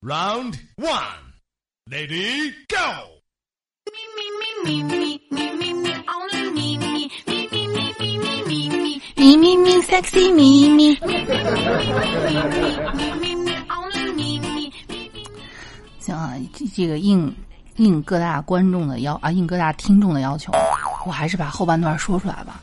Round one, lady, go. Me, me, me, me, me, me, me, only me, me, me, me, me, me, me, me, me, Me me me sexy me me。me, me, me, only me, me, me, me. 行啊，这这个应应各大观众的要啊，应各大听众的要求，我还是把后半段说出来吧。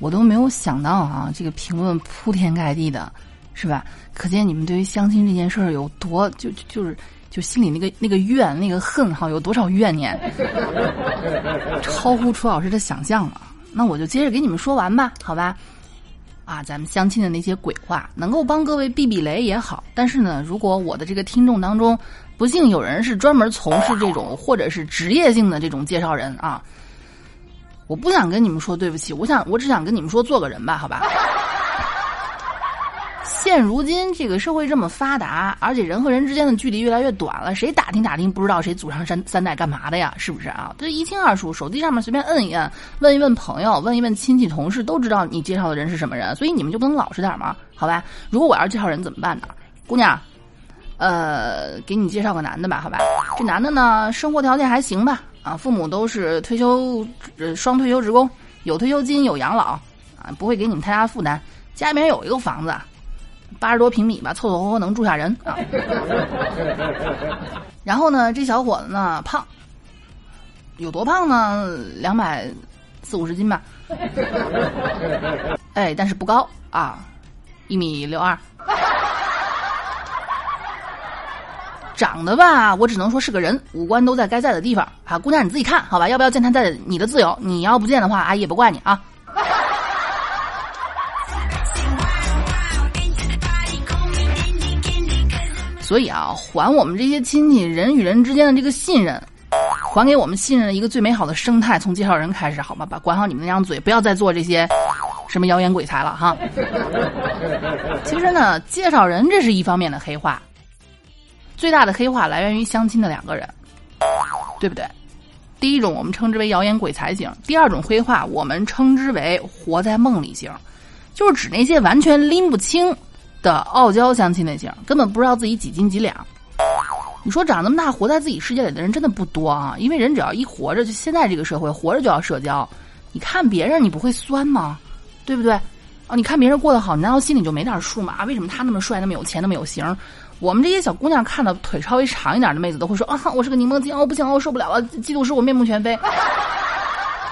我都没有想到啊，这个评论铺天盖地的，是吧？可见你们对于相亲这件事儿有多就就就是就心里那个那个怨那个恨哈，有多少怨念，超乎楚老师的想象了。那我就接着给你们说完吧，好吧？啊，咱们相亲的那些鬼话，能够帮各位避避雷也好。但是呢，如果我的这个听众当中，不幸有人是专门从事这种或者是职业性的这种介绍人啊，我不想跟你们说对不起，我想我只想跟你们说做个人吧，好吧？现如今这个社会这么发达，而且人和人之间的距离越来越短了，谁打听打听不知道谁祖上三三代干嘛的呀？是不是啊？这一清二楚，手机上面随便摁一摁，问一问朋友，问一问亲戚同事，都知道你介绍的人是什么人，所以你们就不能老实点吗？好吧？如果我要介绍人怎么办呢？姑娘，呃，给你介绍个男的吧，好吧？这男的呢，生活条件还行吧？啊，父母都是退休，呃，双退休职工，有退休金，有养老，啊，不会给你们太大负担。家里面有一个房子，八十多平米吧，凑凑合合能住下人啊。然后呢，这小伙子呢，胖，有多胖呢？两百四五十斤吧。哎，但是不高啊，一米六二。长得吧，我只能说是个人，五官都在该在的地方啊。姑娘你自己看好吧，要不要见他在你的自由。你要不见的话，阿姨也不怪你啊。所以啊，还我们这些亲戚人与人之间的这个信任，还给我们信任的一个最美好的生态，从介绍人开始，好吗？把管好你们那张嘴，不要再做这些什么谣言鬼才了哈。其实呢，介绍人这是一方面的黑话，最大的黑话来源于相亲的两个人，对不对？第一种我们称之为谣言鬼才型，第二种黑话我们称之为活在梦里型，就是指那些完全拎不清的傲娇相亲类型，根本不知道自己几斤几两。你说长那么大活在自己世界里的人真的不多啊，因为人只要一活着，就现在这个社会活着就要社交。你看别人，你不会酸吗？对不对？啊，你看别人过得好，你难道心里就没点数吗？啊，为什么他那么帅，那么有钱，那么有型？我们这些小姑娘看到腿稍微长一点的妹子都会说啊，我是个柠檬精，哦不行，我受不了了，嫉妒使我面目全非。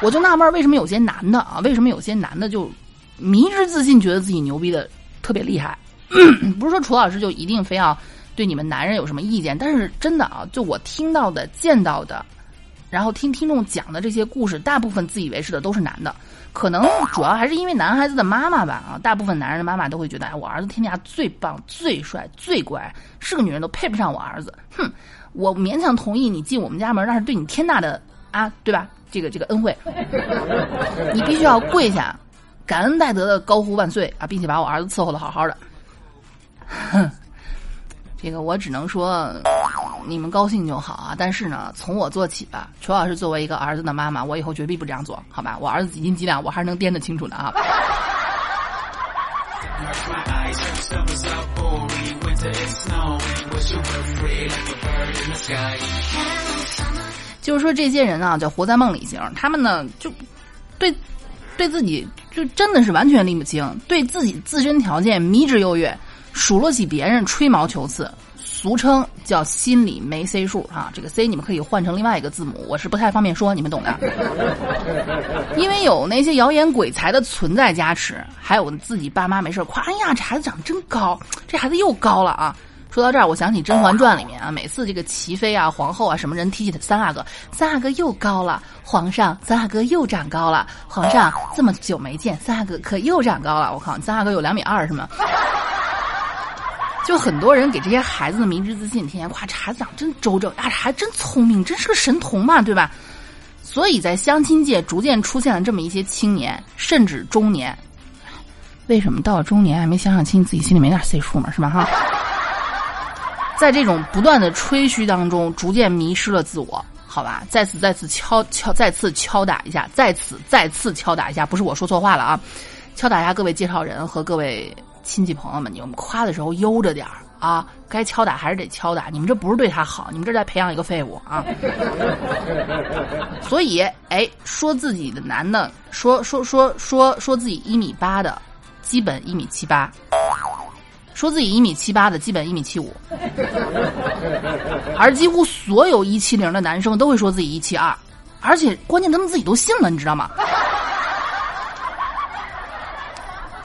我就纳闷，为什么有些男的啊，为什么有些男的就迷之自信，觉得自己牛逼的特别厉害？不是说楚老师就一定非要对你们男人有什么意见，但是真的啊，就我听到的、见到的，然后听听众讲的这些故事，大部分自以为是的都是男的。可能主要还是因为男孩子的妈妈吧啊，大部分男人的妈妈都会觉得，哎，我儿子天下最棒、最帅、最乖，是个女人都配不上我儿子。哼，我勉强同意你进我们家门，那是对你天大的啊，对吧？这个这个恩惠，你必须要跪下，感恩戴德的高呼万岁啊，并且把我儿子伺候的好好的。哼，这个我只能说你们高兴就好啊。但是呢，从我做起吧。楚老师作为一个儿子的妈妈，我以后绝逼不这样做，好吧？我儿子几斤几两，我还是能掂得清楚的啊。就是说，这些人啊，叫活在梦里型，他们呢，就对对自己就真的是完全拎不清，对自己自身条件迷之优越，数落起别人吹毛求疵，俗称叫心里没 C 数啊。这个 C 你们可以换成另外一个字母，我是不太方便说，你们懂的。因为有那些谣言鬼才的存在加持，还有自己爸妈没事夸，哎呀，这孩子长得真高，这孩子又高了啊。说到这儿，我想起《甄嬛传》里面啊，每次这个齐妃啊、皇后啊什么人提起三阿哥，三阿哥又高了，皇上，三阿哥又长高了，皇上这么久没见，三阿哥可又长高了。我靠，三阿哥有两米二是吗？就很多人给这些孩子的迷之自信，天天夸这孩子长真周正，啊，这还真聪明，真是个神童嘛，对吧？所以在相亲界逐渐出现了这么一些青年，甚至中年。为什么到了中年还没相上亲，自己心里没点岁数嘛，是吧？哈。在这种不断的吹嘘当中，逐渐迷失了自我，好吧？再次再次敲敲，再次敲打一下，再次再次敲打一下，不是我说错话了啊！敲打一下各位介绍人和各位亲戚朋友们，你们夸的时候悠着点儿啊，该敲打还是得敲打。你们这不是对他好，你们这在培养一个废物啊。所以，哎，说自己的男的，说说说说说自己一米八的，基本一米七八；说自己一米七八的，基本一米七五。而几乎所有一七零的男生都会说自己一七二，而且关键他们自己都信了，你知道吗？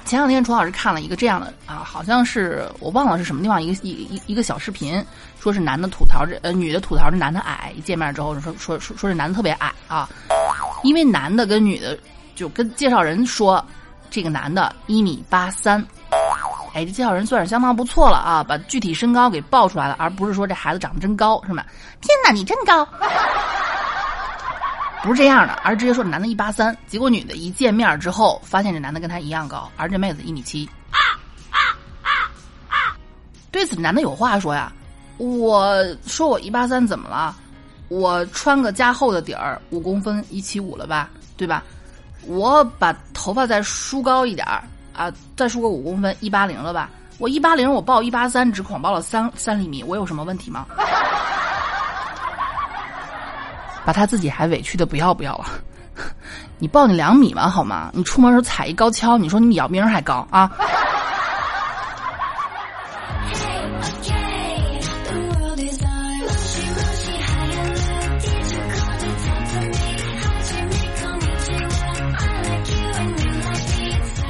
前两天楚老师看了一个这样的啊，好像是我忘了是什么地方一个一一一个小视频，说是男的吐槽这呃女的吐槽这男的矮，一见面之后说说说说这男的特别矮啊，因为男的跟女的就跟介绍人说，这个男的一米八三，哎，这介绍人算是相当不错了啊，把具体身高给报出来了，而不是说这孩子长得真高是吗？天哪，你真高！不是这样的，而直接说男的一八三，结果女的一见面之后，发现这男的跟她一样高，而这妹子一米七。啊啊啊啊对此，男的有话说呀，我说我一八三怎么了？我穿个加厚的底儿，五公分一七五了吧，对吧？我把头发再梳高一点儿啊，再梳个五公分一八零了吧？我一八零，我报一八三，只谎报了三三厘米，我有什么问题吗？把他自己还委屈的不要不要了。你抱你两米吧，好吗？你出门时候踩一高跷，你说你比姚明还高啊？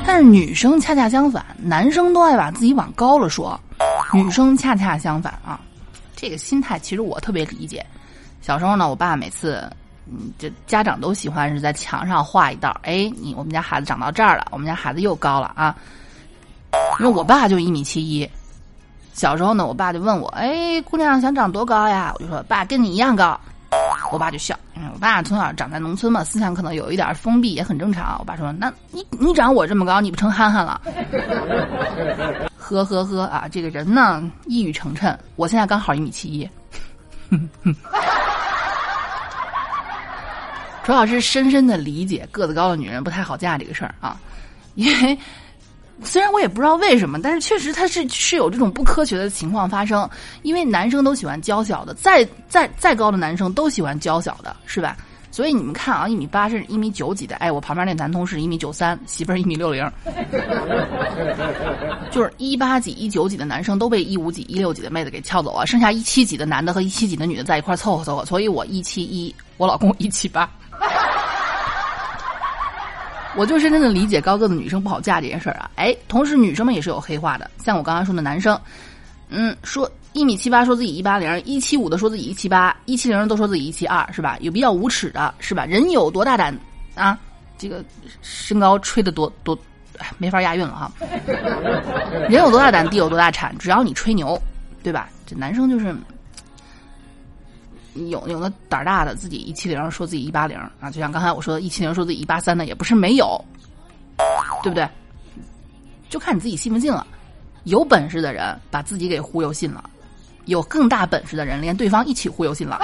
但是女生恰恰相反，男生都爱把自己往高了说，女生恰恰相反啊，这个心态其实我特别理解。小时候呢，我爸每次，嗯，这家长都喜欢是在墙上画一道，哎，你我们家孩子长到这儿了，我们家孩子又高了啊。因为我爸就一米七一，小时候呢，我爸就问我，哎，姑娘想长多高呀？我就说，爸跟你一样高。我爸就笑，嗯，我爸从小长在农村嘛，思想可能有一点封闭，也很正常。我爸说，那你你长我这么高，你不成憨憨了？呵呵呵啊，这个人呢，一语成谶。我现在刚好一米七一。哼 哼主要是深深的理解个子高的女人不太好嫁这个事儿啊，因为虽然我也不知道为什么，但是确实他是是有这种不科学的情况发生。因为男生都喜欢娇小的，再再再高的男生都喜欢娇小的，是吧？所以你们看啊，一米八甚至一米九几的，哎，我旁边那男同事一米九三，媳妇儿一米六零，就是一八几、一九几的男生都被一五几、一六几的妹子给撬走了，剩下一七几的男的和一七几的女的在一块凑合凑合，所以我一七一，我老公一七八。我就深深的理解高个子女生不好嫁这件事儿啊，哎，同时女生们也是有黑化的，像我刚刚说的男生，嗯，说一米七八说自己一八零，一七五的说自己一七八，一七零都说自己一七二，是吧？有比较无耻的，是吧？人有多大胆啊？这个身高吹的多多，没法押韵了哈。人有多大胆，地有多大产，只要你吹牛，对吧？这男生就是。有有的胆儿大的，自己一七零说自己一八零啊，就像刚才我说的，一七零说自己一八三的，也不是没有，对不对？就看你自己信不信了。有本事的人把自己给忽悠信了，有更大本事的人连对方一起忽悠信了。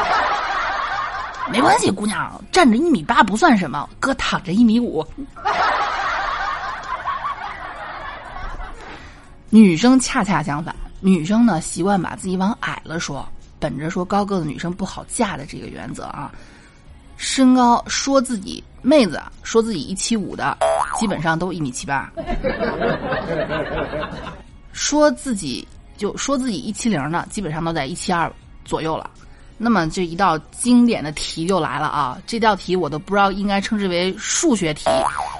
没关系，姑娘，站着一米八不算什么，哥躺着一米五。女生恰恰相反，女生呢习惯把自己往矮了说。本着说高个子女生不好嫁的这个原则啊，身高说自己妹子说自己一七五的，基本上都一米七八；说自己就说自己一七零的，基本上都在一七二左右了。那么这一道经典的题就来了啊！这道题我都不知道应该称之为数学题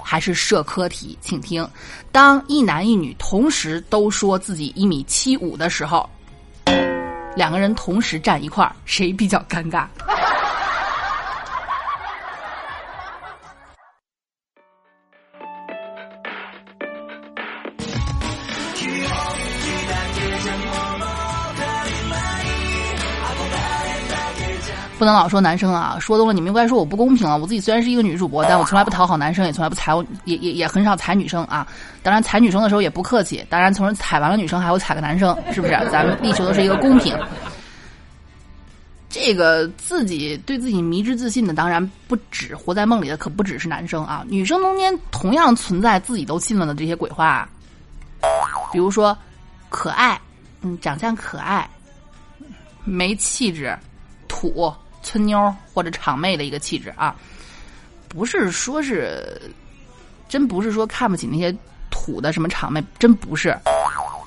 还是社科题，请听：当一男一女同时都说自己一米七五的时候。两个人同时站一块儿，谁比较尴尬？不能老说男生啊，说多了你们又该说我不公平了！我自己虽然是一个女主播，但我从来不讨好男生，也从来不踩，也也也很少踩女生啊。当然踩女生的时候也不客气，当然从人踩完了女生还会踩个男生，是不是？咱们力求的是一个公平。这个自己对自己迷之自信的，当然不止活在梦里的，可不只是男生啊，女生中间同样存在自己都信了的这些鬼话，比如说可爱、嗯，长相可爱，没气质，土村妞或者场妹的一个气质啊，不是说是，真不是说看不起那些土的什么场妹，真不是。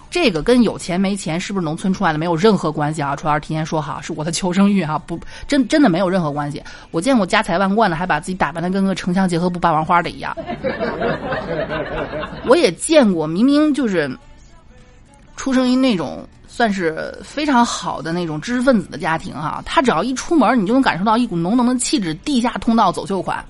这个跟有钱没钱是不是农村出来的没有任何关系啊！楚老师提前说好，是我的求生欲啊，不，真真的没有任何关系。我见过家财万贯的，还把自己打扮的跟个城乡结合部霸王花的一样。我也见过，明明就是出生于那种算是非常好的那种知识分子的家庭哈、他只要一出门，你就能感受到一股浓浓的气质，地下通道走秀款。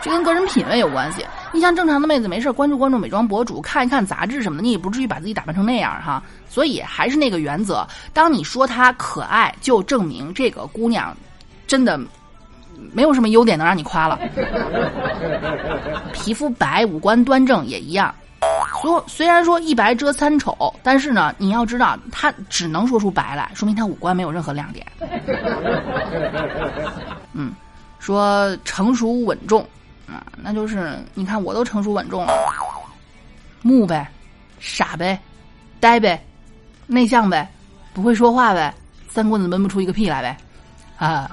这跟个人品味有关系。你像正常的妹子，没事关注关注美妆博主，看一看杂志什么的，你也不至于把自己打扮成那样哈。所以还是那个原则，当你说她可爱，就证明这个姑娘真的没有什么优点能让你夸了。皮肤白，五官端正也一样。说虽然说一白遮三丑，但是呢，你要知道，他只能说出白来，说明他五官没有任何亮点。嗯，说成熟稳重。啊，那就是你看，我都成熟稳重了，木呗，傻呗，呆呗，内向呗，不会说话呗，三棍子闷不出一个屁来呗，啊。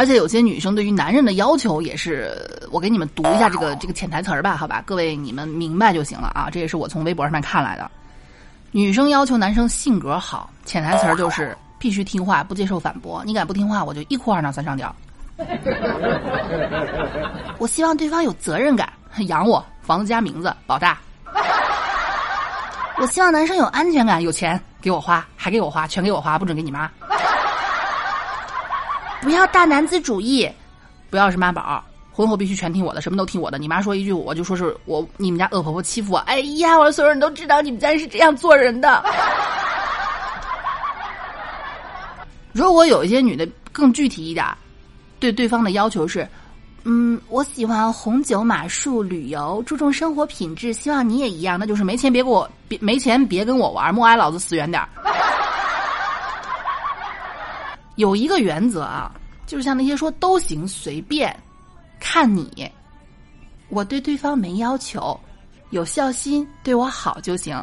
而且有些女生对于男人的要求也是，我给你们读一下这个这个潜台词儿吧，好吧，各位你们明白就行了啊。这也是我从微博上面看来的。女生要求男生性格好，潜台词儿就是必须听话，不接受反驳。你敢不听话，我就一哭二闹三上吊。我希望对方有责任感，养我，房子加名字，保大。我希望男生有安全感，有钱给我花，还给我花，全给我花，不准给你妈。不要大男子主义，不要是妈宝，婚后必须全听我的，什么都听我的。你妈说一句，我就说是我你们家恶婆婆欺负我。哎呀，我所有人都知道你们家是这样做人的。如果有一些女的更具体一点，对对方的要求是，嗯，我喜欢红酒、马术、旅游，注重生活品质，希望你也一样。那就是没钱别给我，别没钱别跟我玩，默哀老子死远点儿。有一个原则啊，就是像那些说都行随便，看你，我对对方没要求，有孝心，对我好就行。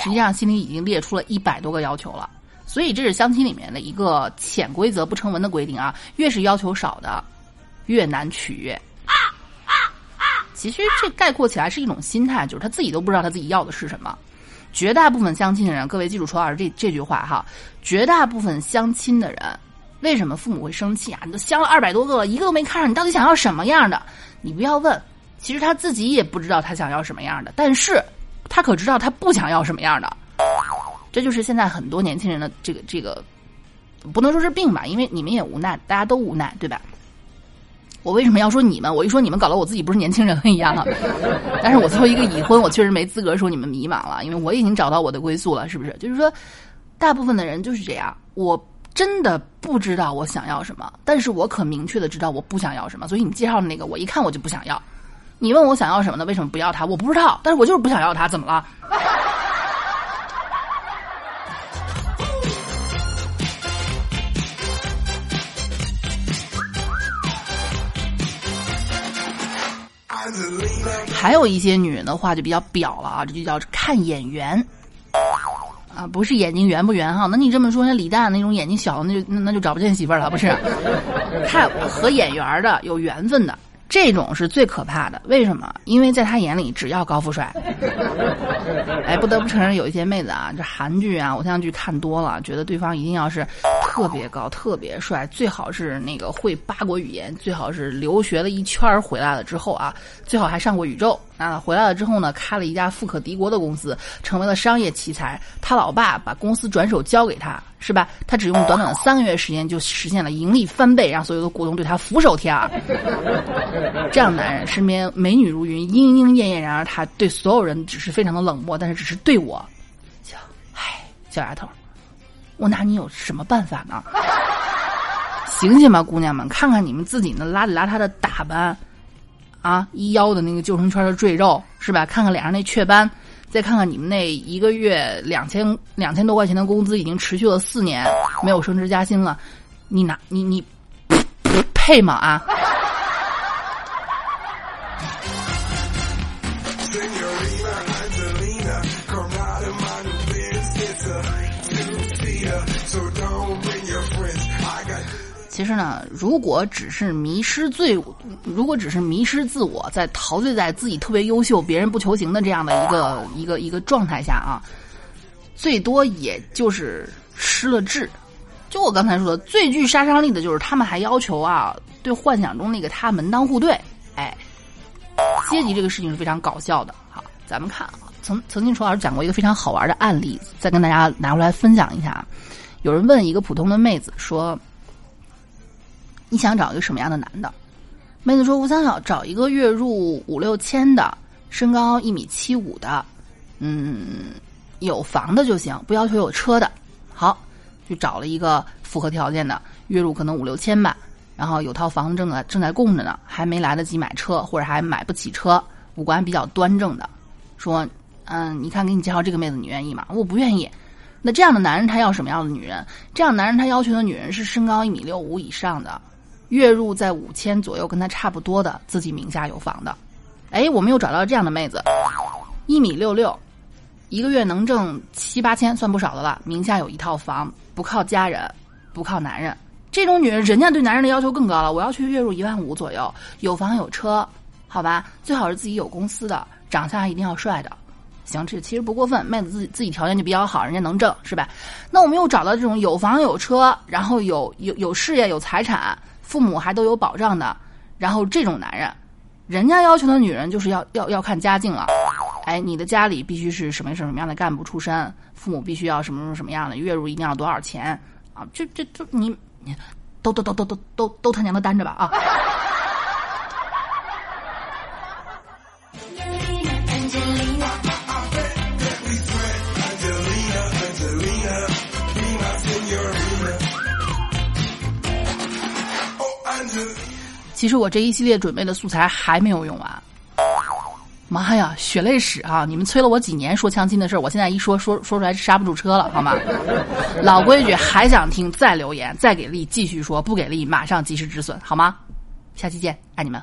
实际上心里已经列出了一百多个要求了，所以这是相亲里面的一个潜规则、不成文的规定啊。越是要求少的，越难取悦。其实这概括起来是一种心态，就是他自己都不知道他自己要的是什么。绝大部分相亲的人，各位记住楚老师这这句话哈，绝大部分相亲的人。为什么父母会生气啊？你都相了二百多个了，一个都没看上，你到底想要什么样的？你不要问，其实他自己也不知道他想要什么样的，但是他可知道他不想要什么样的。这就是现在很多年轻人的这个这个，不能说是病吧，因为你们也无奈，大家都无奈，对吧？我为什么要说你们？我一说你们，搞得我自己不是年轻人了一样了。但是我作为一个已婚，我确实没资格说你们迷茫了，因为我已经找到我的归宿了，是不是？就是说，大部分的人就是这样，我。真的不知道我想要什么，但是我可明确的知道我不想要什么。所以你介绍的那个，我一看我就不想要。你问我想要什么呢？为什么不要他？我不知道，但是我就是不想要他，怎么了？还有一些女人的话就比较表了啊，这就叫看眼缘。啊，不是眼睛圆不圆哈？那你这么说，那李诞那种眼睛小，那就那就找不见媳妇了，不是？看和眼缘的有缘分的这种是最可怕的。为什么？因为在他眼里，只要高富帅。哎，不得不承认，有一些妹子啊，这韩剧啊、偶像剧看多了，觉得对方一定要是特别高、特别帅，最好是那个会八国语言，最好是留学了一圈回来了之后啊，最好还上过宇宙。啊，回来了之后呢，开了一家富可敌国的公司，成为了商业奇才。他老爸把公司转手交给他，是吧？他只用短短的三个月时间就实现了盈利翻倍，让所有的股东对他俯首帖耳。这样男人身边美女如云，莺莺燕燕，然而他对所有人只是非常的冷漠，但是只是对我，小，唉，小丫头，我拿你有什么办法呢？醒醒吧，姑娘们，看看你们自己那邋里邋遢的打扮。啊，一腰的那个救生圈的赘肉是吧？看看脸上那雀斑，再看看你们那一个月两千两千多块钱的工资，已经持续了四年，没有升职加薪了，你拿你你配吗啊？其实呢，如果只是迷失最，如果只是迷失自我，在陶醉在自己特别优秀、别人不求行的这样的一个一个一个状态下啊，最多也就是失了智。就我刚才说的，最具杀伤力的就是他们还要求啊，对幻想中那个他门当户对。哎，阶级这个事情是非常搞笑的。好，咱们看啊，曾曾经楚老师讲过一个非常好玩的案例，再跟大家拿出来分享一下。有人问一个普通的妹子说。你想找一个什么样的男的？妹子说：“我想找找一个月入五六千的，身高一米七五的，嗯，有房的就行，不要求有车的。”好，就找了一个符合条件的，月入可能五六千吧，然后有套房子正在正在供着呢，还没来得及买车，或者还买不起车，五官比较端正的，说：“嗯，你看给你介绍这个妹子，你愿意吗？”我不愿意。那这样的男人他要什么样的女人？这样男人他要求的女人是身高一米六五以上的。月入在五千左右，跟他差不多的，自己名下有房的。哎，我们又找到这样的妹子，一米六六，一个月能挣七八千，算不少的了。名下有一套房，不靠家人，不靠男人。这种女人，人家对男人的要求更高了。我要去月入一万五左右，有房有车，好吧？最好是自己有公司的，长相还一定要帅的。行，这其实不过分。妹子自己自己条件就比较好，人家能挣，是吧？那我们又找到这种有房有车，然后有有有事业有财产。父母还都有保障的，然后这种男人，人家要求的女人就是要要要看家境了。哎，你的家里必须是什么什么样的干部出身，父母必须要什么什么什么样的，月入一定要多少钱啊？这这这你你都都都都都都都他娘的单着吧啊！其实我这一系列准备的素材还没有用完。妈呀，血泪史啊！你们催了我几年说相亲的事儿，我现在一说说说出来刹不住车了，好吗？老规矩，还想听再留言，再给力继续说，不给力马上及时止损，好吗？下期见，爱你们。